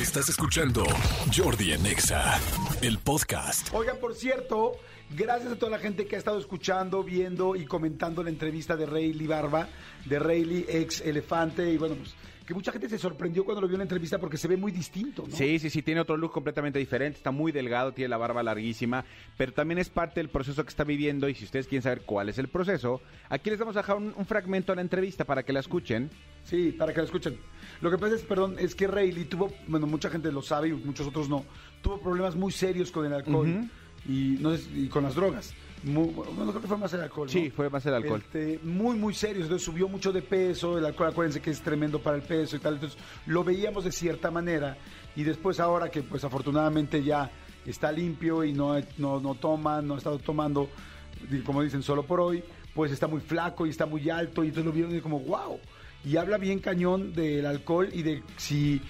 Estás escuchando Jordi en Exa, el podcast. Oigan, por cierto, gracias a toda la gente que ha estado escuchando, viendo y comentando la entrevista de Rayleigh Barba, de Rayleigh ex elefante, y bueno, pues que mucha gente se sorprendió cuando lo vio en la entrevista porque se ve muy distinto, ¿no? Sí, sí, sí, tiene otro look completamente diferente, está muy delgado, tiene la barba larguísima, pero también es parte del proceso que está viviendo y si ustedes quieren saber cuál es el proceso, aquí les vamos a dejar un, un fragmento de la entrevista para que la escuchen. Sí, para que lo escuchen. Lo que pasa es, perdón, es que Rayleigh tuvo, bueno, mucha gente lo sabe y muchos otros no, tuvo problemas muy serios con el alcohol y, no sé, y con las drogas. Muy, bueno, creo que fue más el alcohol. ¿no? Sí, fue más el alcohol. Este, muy, muy serios. Entonces subió mucho de peso. El alcohol, acuérdense que es tremendo para el peso y tal. Entonces lo veíamos de cierta manera. Y después, ahora que, pues afortunadamente ya está limpio y no, no, no toma, no ha estado tomando, como dicen, solo por hoy, pues está muy flaco y está muy alto. Y entonces lo vieron y como, wow. Y habla bien cañón del alcohol y de si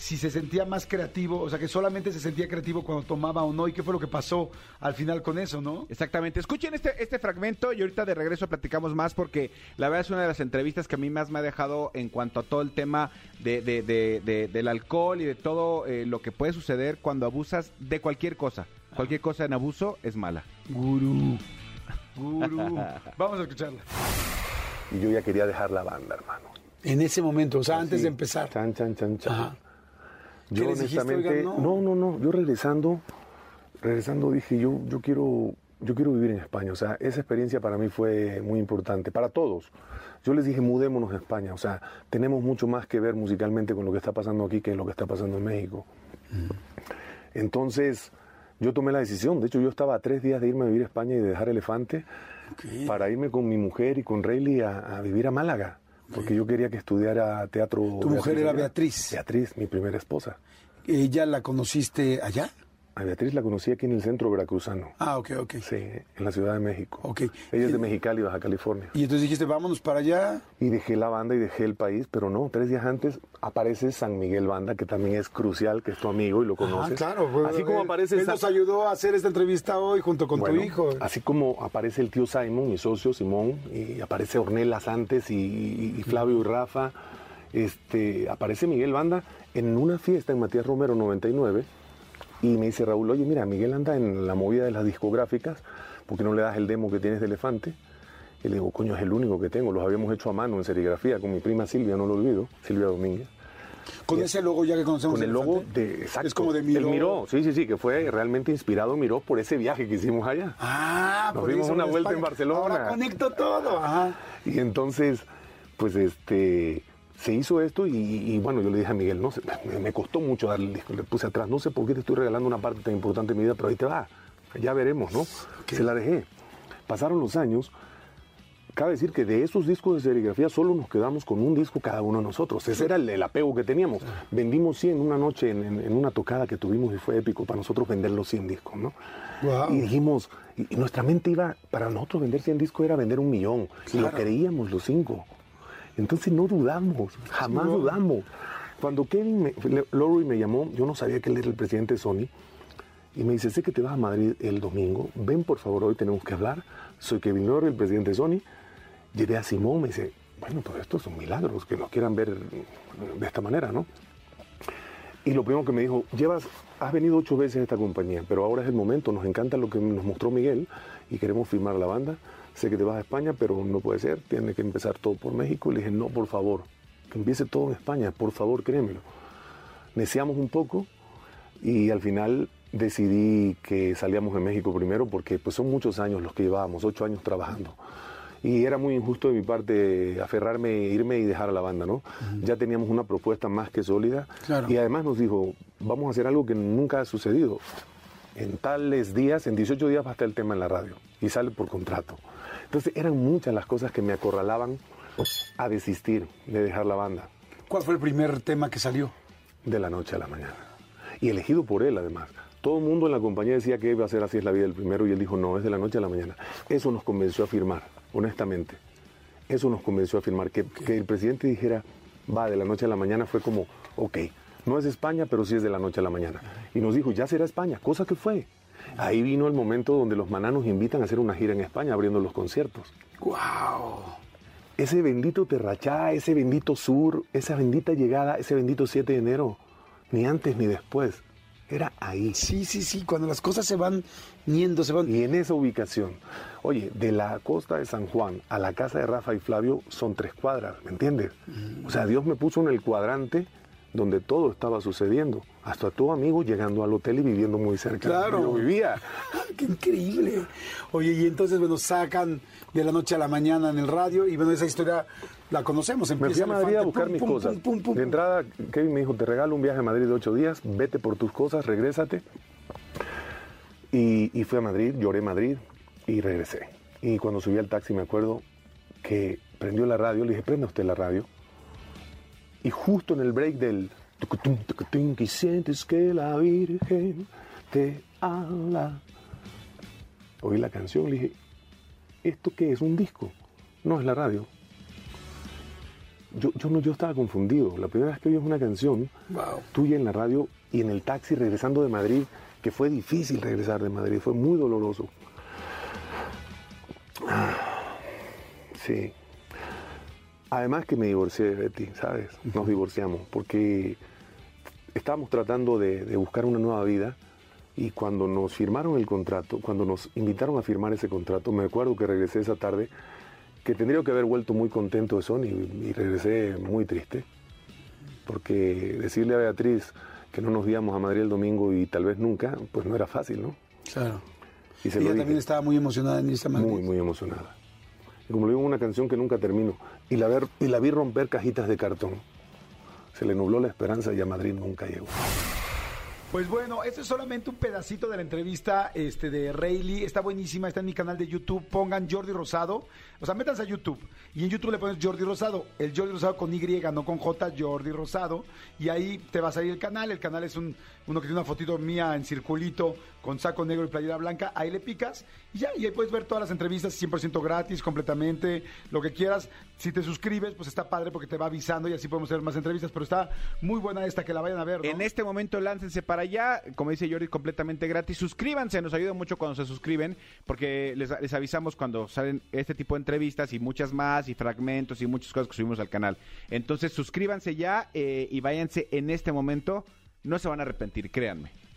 si se sentía más creativo, o sea, que solamente se sentía creativo cuando tomaba o no, y qué fue lo que pasó al final con eso, ¿no? Exactamente. Escuchen este, este fragmento y ahorita de regreso platicamos más porque la verdad es una de las entrevistas que a mí más me ha dejado en cuanto a todo el tema de, de- de- de- del alcohol y de todo eh, lo que puede suceder cuando abusas de cualquier cosa. Cualquier cosa en abuso es mala. Gurú. Gurú. Vamos a escucharla. Y yo ya quería dejar la banda, hermano. En ese momento, o sea, antes de empezar. Chan, chan, chan, chan. Ajá. Yo honestamente, Oigan, no. no. no, no, Yo regresando, regresando dije, yo, yo quiero, yo quiero vivir en España. O sea, esa experiencia para mí fue muy importante, para todos. Yo les dije, mudémonos a España. O sea, tenemos mucho más que ver musicalmente con lo que está pasando aquí que lo que está pasando en México. Entonces, yo tomé la decisión. De hecho, yo estaba a tres días de irme a vivir a España y de dejar Elefante para irme con mi mujer y con Rayleigh a, a vivir a Málaga. Porque yo quería que estudiara teatro. Tu mujer era. Beatriz. Beatriz, mi primera esposa. ¿Ella la conociste allá? A Beatriz la conocí aquí en el centro veracruzano. Ah, ok, ok. Sí, en la Ciudad de México. Ok. Ella es de Mexicali, Baja California. Y entonces dijiste, vámonos para allá. Y dejé la banda y dejé el país, pero no, tres días antes aparece San Miguel Banda, que también es crucial, que es tu amigo y lo conoces. Ah, claro. pues, Así como aparece Él San- nos ayudó a hacer esta entrevista hoy junto con Bueno, tu hijo. Así como aparece el tío Simon, mi socio Simón, y aparece Ornelas antes y, y- y Flavio y Rafa, este, aparece Miguel Banda en una fiesta en Matías Romero 99 y me dice Raúl, oye mira, Miguel anda en la movida de las discográficas, ¿por qué no le das el demo que tienes de Elefante? Y le digo, coño, es el único que tengo, los habíamos hecho a mano en serigrafía con mi prima Silvia, no lo olvido, Silvia Domínguez. Con ese logo ya que conocemos. Con el logo de... Exacto, Es como de el Miró. Miró, sí, sí, sí, que fue realmente inspirado Miró por ese viaje que hicimos allá. Ah, Nos por dimos eso una vuelta en. Barcelona. Ahora conecto todo. Ajá. Y entonces, pues este, se hizo esto y, y, bueno, yo le dije a Miguel, no sé, me, costó mucho darle el disco, le puse atrás, no sé por qué te estoy regalando una parte tan importante de mi vida, pero ahí te va, ya veremos, ¿no? Se la dejé. Pasaron los años, cabe decir que de esos discos de serigrafía solo nos quedamos con un disco cada uno de nosotros, ese era el, el apego que teníamos. Vendimos 100 una noche en, en- en una tocada que tuvimos y fue épico para nosotros vender los 100 discos, ¿no? Y dijimos, y, nuestra mente iba, para nosotros vender 100 discos era vender un millón. Y lo creíamos los cinco. Entonces no dudamos, jamás no. dudamos. Cuando Kevin, me, Lowry me llamó, yo no sabía que él era el presidente de Sony, y me dice, sé que te vas a Madrid el domingo, ven por favor, hoy tenemos que hablar. Soy Kevin Lowry, el presidente de Sony. Llegué a Simón, me dice, bueno, pues estos son milagros, que nos quieran ver de esta manera, ¿no? Y lo primero que me dijo, llevas, has venido ocho veces a esta compañía, pero ahora es el momento, nos encanta lo que nos mostró Miguel y queremos firmar la banda. Sé que te vas a España, pero no puede ser, tiene que empezar todo por México. Y le dije, no, por favor, que empiece todo en España, por favor, créemelo. Neciamos un poco y al final decidí que salíamos de México primero porque pues son muchos años los que llevábamos, ocho años trabajando. Y era muy injusto de mi parte aferrarme, irme y dejar a la banda, ¿no? Ya teníamos una propuesta más que sólida. Claro. Y además nos dijo, vamos a hacer algo que nunca ha sucedido. En tales días, en 18 días va a estar el tema en la radio. Y sale por contrato. Entonces eran muchas las cosas que me acorralaban a desistir de dejar la banda ¿Cuál fue el primer tema que salió? de la noche a la mañana. Y elegido por él, además. Todo el mundo en la compañía decía que iba a ser así es la vida del primero y él dijo, no, es de la noche a la mañana. Eso nos convenció a firmar, honestamente. Eso nos convenció a firmar. Que, que el presidente dijera, va, de la noche a la mañana fue como, ok, no es España, pero sí es de la noche a la mañana. Y nos dijo, ya será España, cosa que fue. Ahí vino el momento donde los mananos invitan a hacer una gira en España abriendo los conciertos. ¡Wow! Ese bendito Terrachá, ese bendito sur, esa bendita llegada, ese bendito 7 de enero. ni antes ni después. Era ahí. Sí, sí, sí, cuando las cosas se van niendo, se van... Y en esa ubicación, oye, de la costa de San Juan a la casa de Rafa y Flavio son tres cuadras, ¿me entiendes? O sea, Dios me puso en el cuadrante donde todo estaba sucediendo. Hasta tu amigo llegando al hotel y viviendo muy cerca. Claro. Yo vivía. ¡Qué increíble! Oye, y entonces, bueno, sacan de la noche a la mañana en el radio y bueno, esa historia la conocemos. Me fui Empieza a Madrid a buscar pum, mis pum, cosas. pum, De entrada, Kevin me dijo, te regalo un viaje a Madrid de ocho días, vete por tus cosas, regrésate. Y, y fui a Madrid, lloré Madrid y regresé. Y cuando subí al taxi me acuerdo que prendió la radio, le dije, prenda usted la radio. Y justo en el break del que sientes que la Virgen te habla. Oí la canción, le dije, ¿esto qué es? ¿Un disco? No, es la radio. Yo, yo, no, yo estaba confundido. La primera vez que oí una canción Wow. tuya en la radio y en el taxi regresando de Madrid, que fue difícil regresar de Madrid, fue muy doloroso. Ah, Sí. Además que me divorcié de Betty, ¿sabes? Nos divorciamos porque estábamos tratando de, de buscar una nueva vida y cuando nos firmaron el contrato, cuando nos invitaron a firmar ese contrato, me acuerdo que regresé esa tarde, que tendría que haber vuelto muy contento de Sony y, regresé muy triste, porque decirle a Beatriz que no nos íbamos a Madrid el domingo y tal vez nunca, pues no era fácil, ¿no? Claro. Y se Ella lo dije. también estaba muy emocionada en irse a Madrid. Muy, muy emocionada. Y como le digo, una canción que nunca termino. Y la, vi romper cajitas de cartón. Se le nubló la esperanza y a Madrid nunca llegó. Pues bueno, este es solamente un pedacito de la entrevista este, de Rayleigh. Está buenísima, está en mi canal de YouTube. Pongan Jordi Rosado. O sea, métanse a YouTube. Y en YouTube le pones Jordi Rosado. El Jordi Rosado con Y, no con J, Jordi Rosado. Y ahí te va a salir el canal. El canal es un, uno que tiene una fotito mía en circulito con saco negro y playera blanca. Ahí le picas y ya. Y ahí puedes ver todas las entrevistas 100% gratis, completamente, lo que quieras. Si te suscribes, pues está padre porque te va avisando y así podemos hacer más entrevistas. Pero está muy buena esta, que la vayan a ver. En este momento láncense para allá, como dice Jordi, completamente gratis. Suscríbanse, nos ayuda mucho cuando se suscriben, porque les, les avisamos cuando salen este tipo de entrevistas y muchas más, y fragmentos y muchas cosas que subimos al canal. Entonces suscríbanse ya eh, y váyanse en este momento. No se van a arrepentir, créanme.